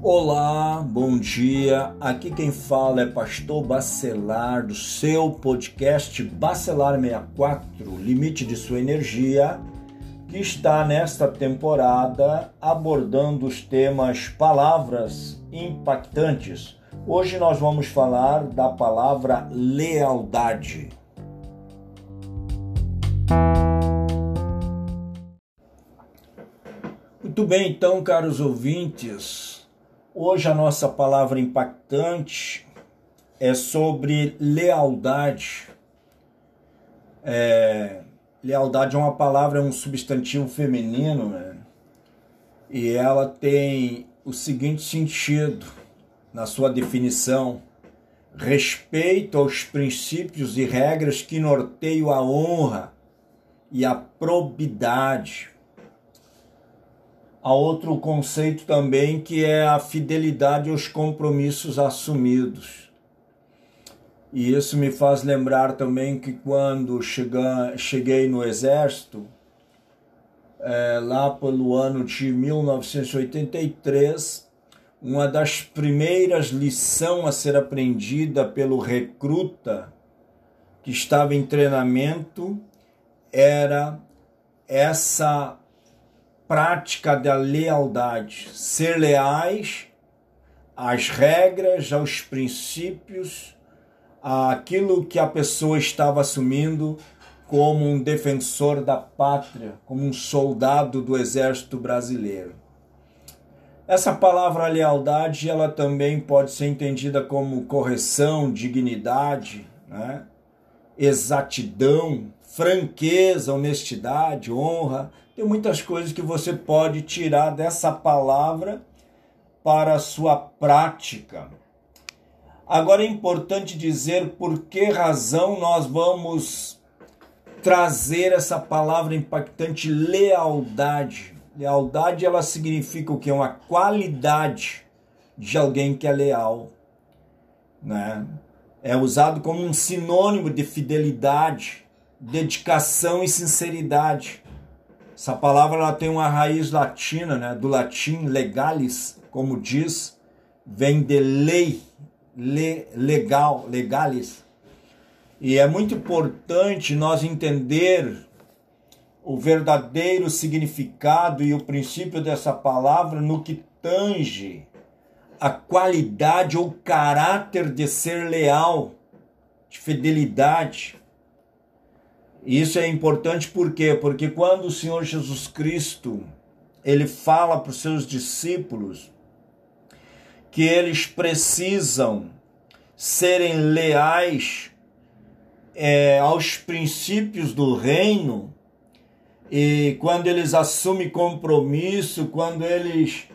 Olá, bom dia. Aqui quem fala é Pastor Bacelar do seu podcast Bacelar 64, Limite de Sua Energia, que está nesta temporada abordando os temas palavras impactantes. Hoje nós vamos falar da palavra lealdade. Muito bem, então, caros ouvintes, Hoje a nossa palavra impactante é sobre lealdade. É, lealdade é uma palavra, é um substantivo feminino, né? E ela tem o seguinte sentido na sua definição: respeito aos princípios e regras que norteiam a honra e a probidade Há outro conceito também que é a fidelidade aos compromissos assumidos. E isso me faz lembrar também que quando cheguei no Exército, é, lá pelo ano de 1983, uma das primeiras lições a ser aprendida pelo recruta que estava em treinamento era essa prática da lealdade, ser leais às regras, aos princípios, àquilo que a pessoa estava assumindo como um defensor da pátria, como um soldado do exército brasileiro. Essa palavra lealdade, ela também pode ser entendida como correção, dignidade, né? Exatidão, franqueza, honestidade, honra, tem muitas coisas que você pode tirar dessa palavra para a sua prática. Agora é importante dizer por que razão nós vamos trazer essa palavra impactante lealdade. Lealdade ela significa o que? Uma qualidade de alguém que é leal, né? É usado como um sinônimo de fidelidade, dedicação e sinceridade. Essa palavra ela tem uma raiz latina, né? do latim legalis, como diz, vem de lei, le, legal, legalis. E é muito importante nós entender o verdadeiro significado e o princípio dessa palavra no que tange a qualidade ou caráter de ser leal, de fidelidade, isso é importante por quê? Porque quando o Senhor Jesus Cristo ele fala para os seus discípulos que eles precisam serem leais é, aos princípios do reino, e quando eles assumem compromisso, quando eles,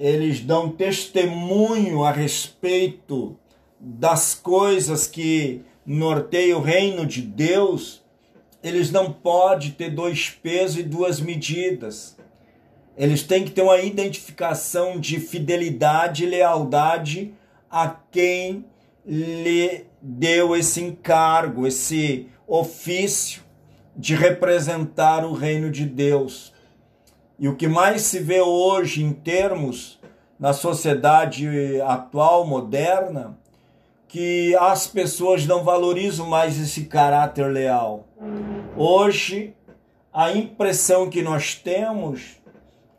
eles dão testemunho a respeito das coisas que norteiam o reino de Deus, eles não podem ter dois pesos e duas medidas. Eles têm que ter uma identificação de fidelidade e lealdade a quem lhe deu esse encargo, esse ofício de representar o reino de Deus. E o que mais se vê hoje em termos na sociedade atual, moderna, que as pessoas não valorizam mais esse caráter leal. Hoje, a impressão que nós temos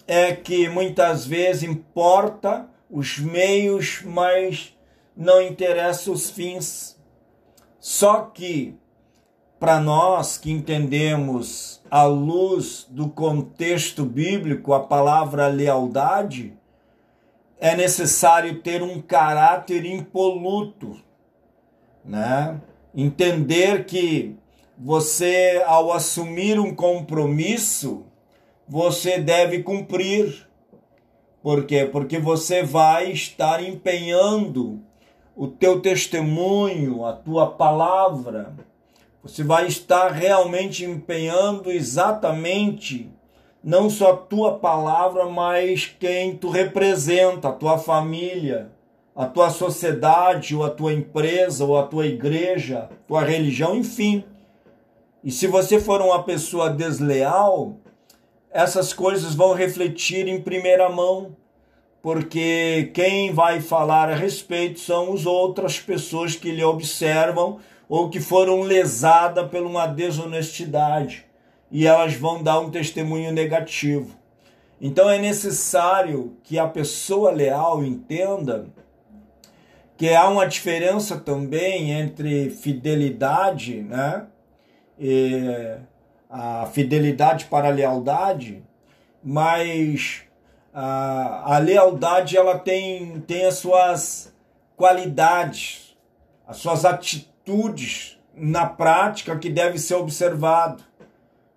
é que muitas vezes importa os meios, mas não interessa os fins. Só que para nós que entendemos à luz do contexto bíblico a palavra lealdade, é necessário ter um caráter impoluto, né? Entender que você, ao assumir um compromisso, você deve cumprir. Por quê? Porque você vai estar empenhando o teu testemunho, a tua palavra. Você vai estar realmente empenhando exatamente não só a tua palavra, mas quem tu representa, a tua família, a tua sociedade, ou a tua empresa, ou a tua igreja, tua religião, enfim. E se você for uma pessoa desleal, essas coisas vão refletir em primeira mão. porque quem vai falar a respeito são as outras pessoas que lhe observam ou que foram lesadas por uma desonestidade e elas vão dar um testemunho negativo. Então é necessário que a pessoa leal entenda que há uma diferença também entre fidelidade, né? E a fidelidade para a lealdade, mas a, a lealdade ela tem, tem as suas qualidades, as suas atitudes na prática que deve ser observado.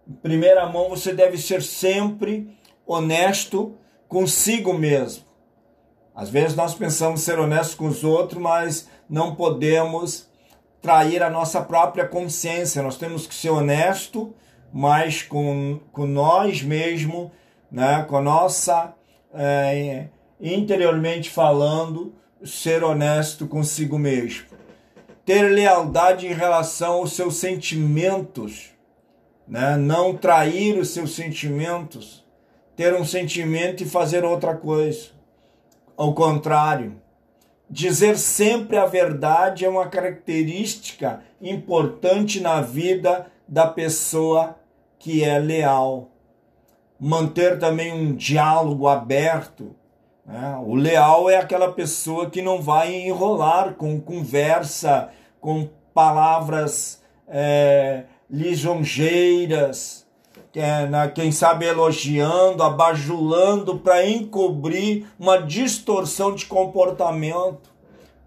Em primeira mão, você deve ser sempre honesto consigo mesmo. Às vezes nós pensamos ser honestos com os outros, mas não podemos trair a nossa própria consciência. Nós temos que ser honesto, mas com, com nós mesmos, né? com a nossa, é, interiormente falando, ser honesto consigo mesmo. Ter lealdade em relação aos seus sentimentos, né? não trair os seus sentimentos, ter um sentimento e fazer outra coisa ao contrário, dizer sempre a verdade é uma característica importante na vida da pessoa que é leal. Manter também um diálogo aberto. Né? O leal é aquela pessoa que não vai enrolar com conversa, com palavras é, lisonjeiras é, na, quem sabe elogiando, abajulando para encobrir uma distorção de comportamento,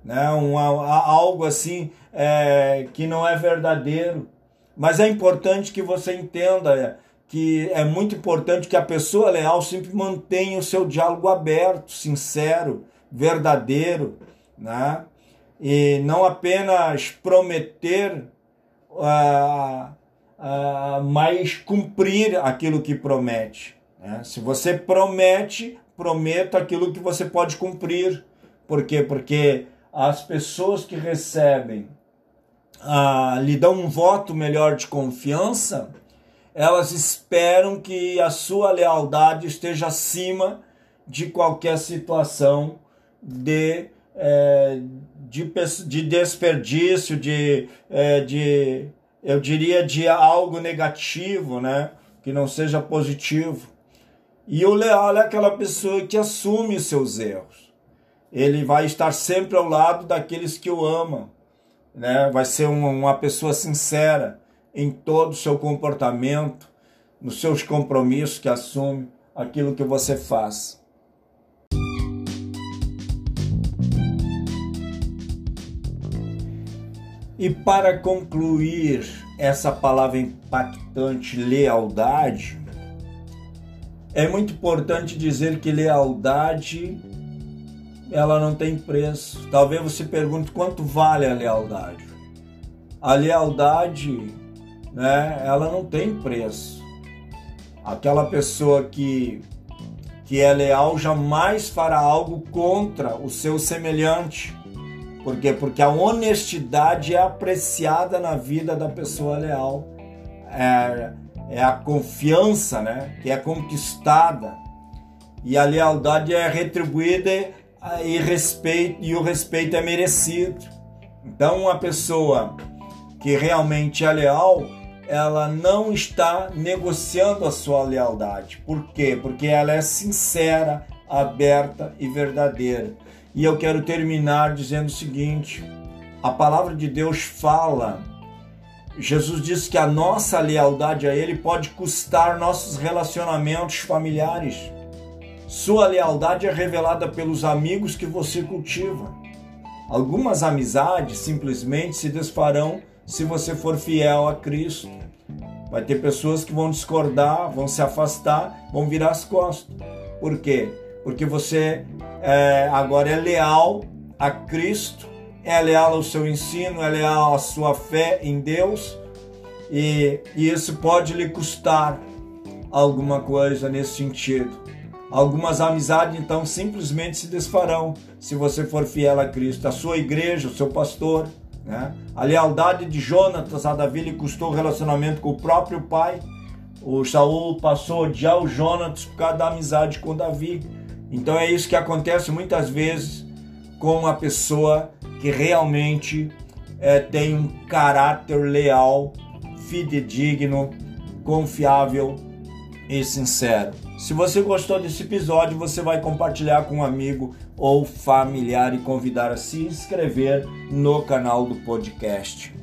né? Um, algo assim é, que não é verdadeiro. Mas é importante que você entenda que é muito importante que a pessoa leal sempre mantenha o seu diálogo aberto, sincero, verdadeiro, né? E não apenas prometer uh, uh, mas cumprir aquilo que promete. Né? Se você promete, prometa aquilo que você pode cumprir. Por quê? Porque as pessoas que recebem, uh, lhe dão um voto melhor de confiança, elas esperam que a sua lealdade esteja acima de qualquer situação de, é, de, de desperdício, de, é, de eu diria, de algo negativo, né? Que não seja positivo. E o leal é aquela pessoa que assume seus erros. Ele vai estar sempre ao lado daqueles que o amam, né? Vai ser uma, uma pessoa sincera em todo o seu comportamento, nos seus compromissos que assume, aquilo que você faz. E para concluir essa palavra impactante, lealdade, é muito importante dizer que lealdade ela não tem preço. Talvez você pergunte quanto vale a lealdade. A lealdade, né, ela não tem preço. Aquela pessoa que que é leal jamais fará algo contra o seu semelhante por quê? Porque a honestidade é apreciada na vida da pessoa leal. É, é a confiança né, que é conquistada. E a lealdade é retribuída e, respeito, e o respeito é merecido. Então, uma pessoa que realmente é leal, ela não está negociando a sua lealdade. Por quê? Porque ela é sincera, aberta e verdadeira. E eu quero terminar dizendo o seguinte: a palavra de Deus fala. Jesus disse que a nossa lealdade a Ele pode custar nossos relacionamentos familiares. Sua lealdade é revelada pelos amigos que você cultiva. Algumas amizades simplesmente se desfarão se você for fiel a Cristo. Vai ter pessoas que vão discordar, vão se afastar, vão virar as costas. Por quê? Porque você é, agora é leal a Cristo, é leal ao seu ensino, é leal à sua fé em Deus e, e isso pode lhe custar alguma coisa nesse sentido. Algumas amizades então simplesmente se desfarão se você for fiel a Cristo, a sua igreja, o seu pastor. Né? A lealdade de Jonatas a Davi lhe custou o relacionamento com o próprio pai. O Saul passou a odiar o Jonatas por causa da amizade com Davi. Então é isso que acontece muitas vezes com uma pessoa que realmente é, tem um caráter leal, fidedigno, confiável e sincero. Se você gostou desse episódio, você vai compartilhar com um amigo ou familiar e convidar a se inscrever no canal do podcast.